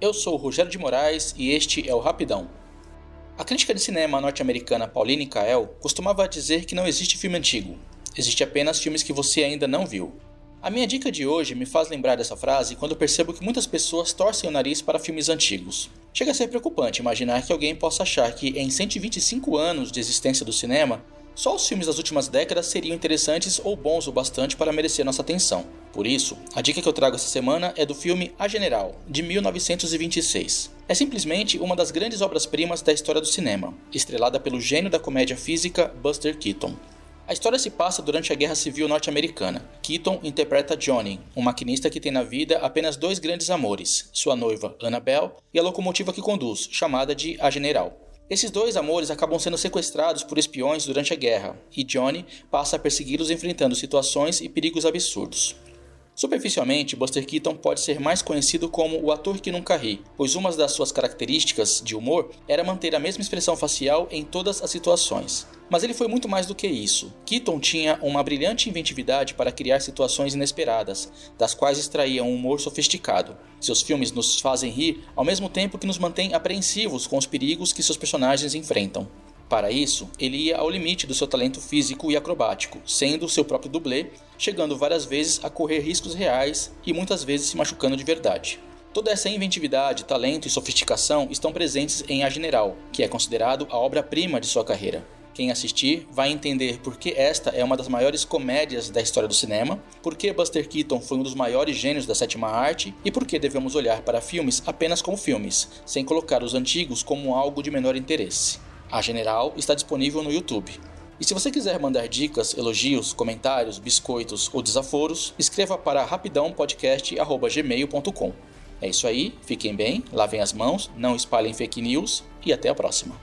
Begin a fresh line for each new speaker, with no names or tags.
Eu sou o Rogério de Moraes e este é o Rapidão. A crítica de cinema norte-americana Pauline Kael costumava dizer que não existe filme antigo, existe apenas filmes que você ainda não viu. A minha dica de hoje me faz lembrar dessa frase quando percebo que muitas pessoas torcem o nariz para filmes antigos. Chega a ser preocupante imaginar que alguém possa achar que, em 125 anos de existência do cinema, só os filmes das últimas décadas seriam interessantes ou bons o bastante para merecer nossa atenção. Por isso, a dica que eu trago essa semana é do filme A General, de 1926. É simplesmente uma das grandes obras-primas da história do cinema, estrelada pelo gênio da comédia física Buster Keaton. A história se passa durante a Guerra Civil Norte-Americana. Keaton interpreta Johnny, um maquinista que tem na vida apenas dois grandes amores, sua noiva Annabelle e a locomotiva que conduz, chamada de A General. Esses dois amores acabam sendo sequestrados por espiões durante a guerra, e Johnny passa a persegui-los enfrentando situações e perigos absurdos. Superficialmente, Buster Keaton pode ser mais conhecido como o ator que nunca ri, pois uma das suas características de humor era manter a mesma expressão facial em todas as situações. Mas ele foi muito mais do que isso. Keaton tinha uma brilhante inventividade para criar situações inesperadas, das quais extraía um humor sofisticado. Seus filmes nos fazem rir ao mesmo tempo que nos mantêm apreensivos com os perigos que seus personagens enfrentam. Para isso, ele ia ao limite do seu talento físico e acrobático, sendo seu próprio dublê, chegando várias vezes a correr riscos reais e muitas vezes se machucando de verdade. Toda essa inventividade, talento e sofisticação estão presentes em A General, que é considerado a obra-prima de sua carreira. Quem assistir vai entender por que esta é uma das maiores comédias da história do cinema, por que Buster Keaton foi um dos maiores gênios da sétima arte e por que devemos olhar para filmes apenas como filmes, sem colocar os antigos como algo de menor interesse. A General está disponível no YouTube. E se você quiser mandar dicas, elogios, comentários, biscoitos ou desaforos, escreva para rapidãopodcast.gmail.com. É isso aí, fiquem bem, lavem as mãos, não espalhem fake news e até a próxima.